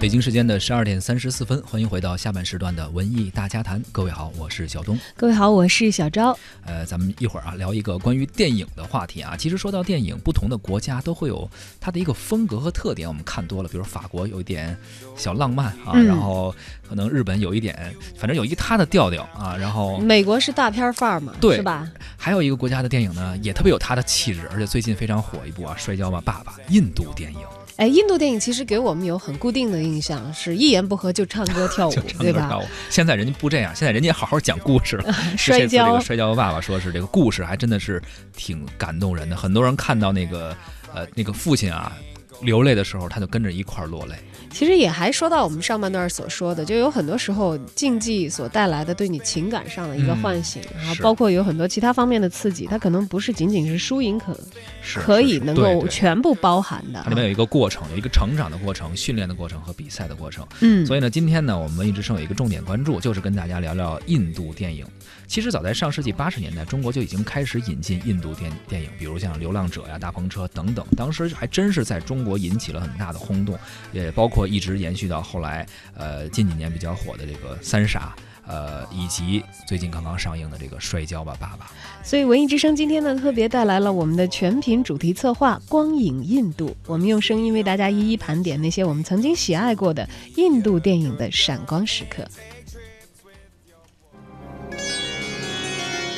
北京时间的十二点三十四分，欢迎回到下半时段的文艺大家谈。各位好，我是小东。各位好，我是小昭。呃，咱们一会儿啊聊一个关于电影的话题啊。其实说到电影，不同的国家都会有它的一个风格和特点。我们看多了，比如法国有一点小浪漫啊，然后可能日本有一点，反正有一它的调调啊。然后美国是大片范儿嘛，对，是吧？还有一个国家的电影呢，也特别有它的气质，而且最近非常火一部啊，《摔跤吧，爸爸》，印度电影。哎，印度电影其实给我们有很固定的印象，是一言不合就唱歌跳舞，对吧？现在人家不这样，现在人家好好讲故事了。摔跤，这个摔跤爸爸说是这个故事还真的是挺感动人的，很多人看到那个呃那个父亲啊。流泪的时候，他就跟着一块儿落泪。其实也还说到我们上半段所说的，就有很多时候竞技所带来的对你情感上的一个唤醒，然后包括有很多其他方面的刺激，它可能不是仅仅是输赢可可以能够全部包含的。它里面有一个过程，有一个成长的过程、训练的过程和比赛的过程。嗯，所以呢，今天呢，我们一直生有一个重点关注，就是跟大家聊聊印度电影。其实早在上世纪八十年代，中国就已经开始引进印度电电影，比如像《流浪者》呀、《大篷车》等等，当时还真是在中国引起了很大的轰动，也包括一直延续到后来，呃，近几年比较火的这个《三傻》，呃，以及最近刚刚上映的这个《摔跤吧，爸爸》。所以文艺之声今天呢，特别带来了我们的全屏主题策划《光影印度》，我们用声音为大家一一盘点那些我们曾经喜爱过的印度电影的闪光时刻。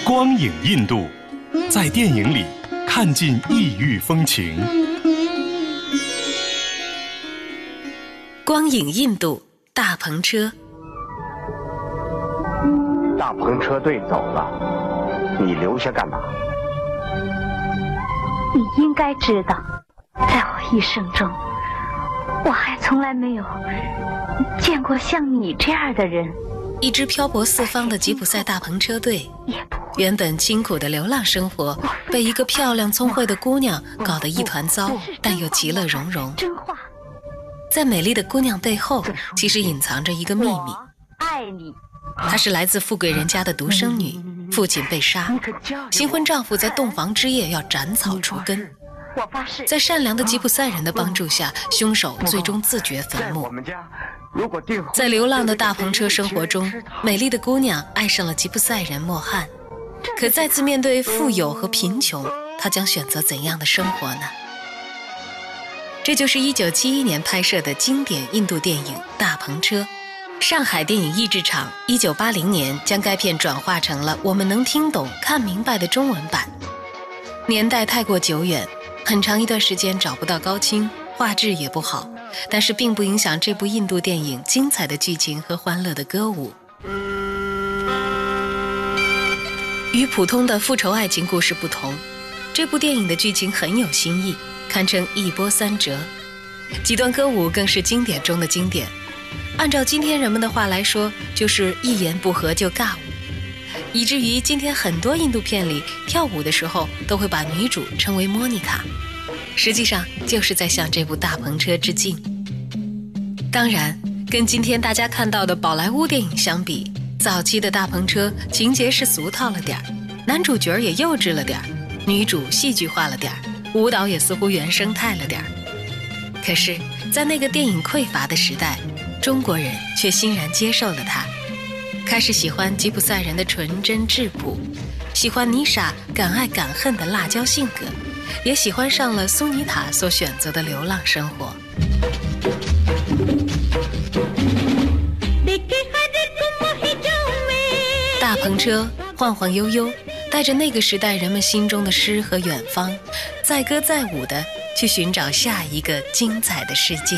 光影印度，在电影里看尽异域风情。光影印度，大篷车。大篷车队走了，你留下干嘛？你应该知道，在我一生中，我还从来没有见过像你这样的人。一支漂泊四方的吉普赛大篷车队。原本清苦的流浪生活，被一个漂亮聪慧的姑娘搞得一团糟，但又其乐融融。真话在美丽的姑娘背后，其实隐藏着一个秘密。爱你，她是来自富贵人家的独生女，父亲被杀，新婚丈夫在洞房之夜要斩草除根。我发誓在善良的吉普赛人的帮助下，凶手最终自掘坟墓。在流浪的大篷车生活中，美丽的姑娘爱上了吉普赛人莫汉。可再次面对富有和贫穷，他将选择怎样的生活呢？这就是1971年拍摄的经典印度电影《大篷车》。上海电影译制厂1980年将该片转化成了我们能听懂、看明白的中文版。年代太过久远，很长一段时间找不到高清，画质也不好，但是并不影响这部印度电影精彩的剧情和欢乐的歌舞。与普通的复仇爱情故事不同，这部电影的剧情很有新意，堪称一波三折。几段歌舞更是经典中的经典，按照今天人们的话来说，就是一言不合就尬舞，以至于今天很多印度片里跳舞的时候都会把女主称为莫妮卡，实际上就是在向这部大篷车致敬。当然，跟今天大家看到的宝莱坞电影相比。早期的大篷车情节是俗套了点儿，男主角也幼稚了点儿，女主戏剧化了点儿，舞蹈也似乎原生态了点儿。可是，在那个电影匮乏的时代，中国人却欣然接受了它，开始喜欢吉普赛人的纯真质朴，喜欢妮莎敢爱敢恨的辣椒性格，也喜欢上了苏尼塔所选择的流浪生活。车晃晃悠悠带着那个时代人们心中的诗和远方载歌载舞的去寻找下一个精彩的世界。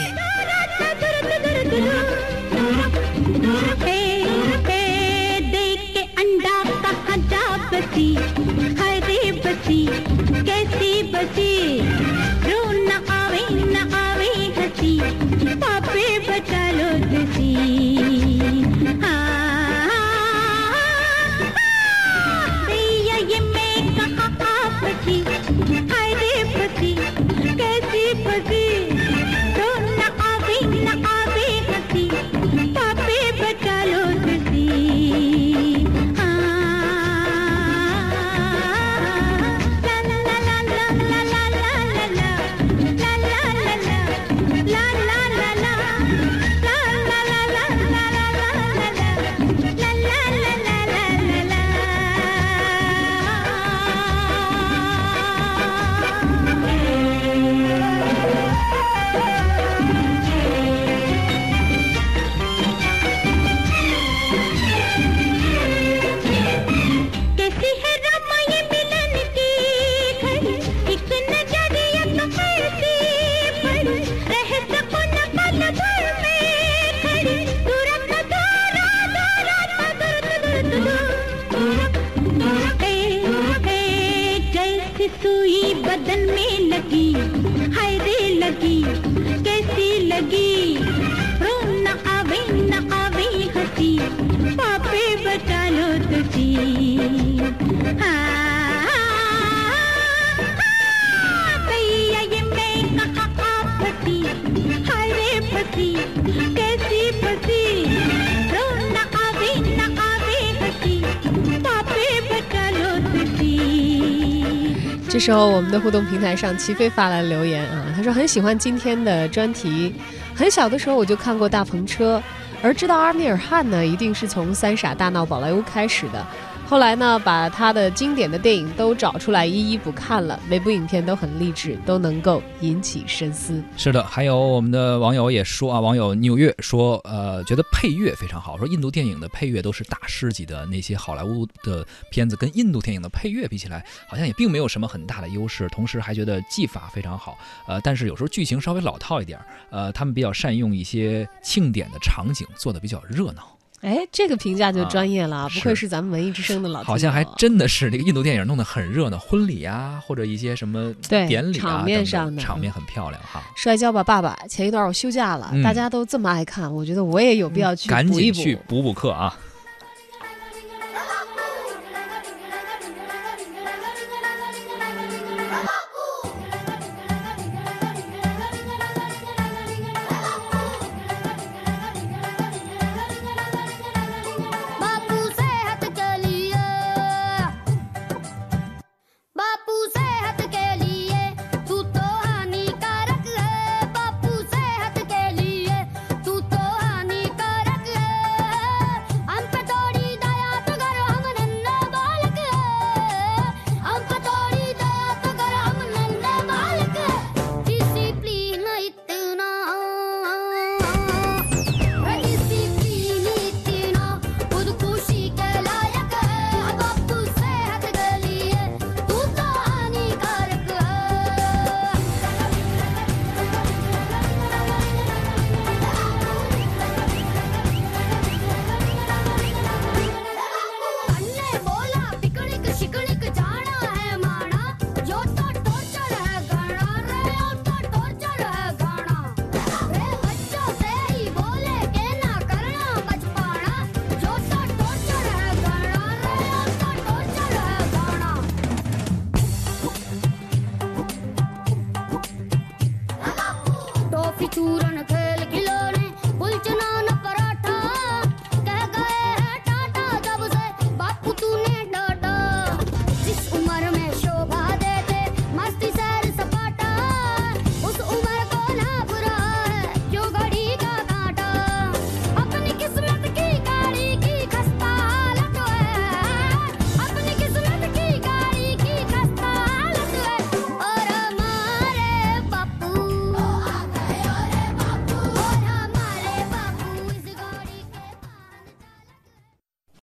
बदन में लगी हाय रे लगी कैसी लगी? रो न आवे न आवे हसी पापे बचा लो तुझी। हाँ, कैसी फंसी? 时候，我们的互动平台上，齐飞发来留言啊，他说很喜欢今天的专题。很小的时候我就看过大篷车，而知道阿米尔汗呢，一定是从《三傻大闹宝莱坞》开始的。后来呢，把他的经典的电影都找出来一一补看了，每部影片都很励志，都能够引起深思。是的，还有我们的网友也说啊，网友纽约说，呃，觉得配乐非常好，说印度电影的配乐都是大师级的，那些好莱坞的片子跟印度电影的配乐比起来，好像也并没有什么很大的优势。同时还觉得技法非常好，呃，但是有时候剧情稍微老套一点，呃，他们比较善用一些庆典的场景，做的比较热闹。哎，这个评价就专业了，啊不愧是咱们文艺之声的老好像还真的是这个印度电影弄得很热闹，婚礼啊，或者一些什么对典礼啊场面上的场面很漂亮哈。摔跤吧，爸爸！前一段我休假了，嗯大家都这么爱看，我觉得我也有必要去赶。紧去补补课啊！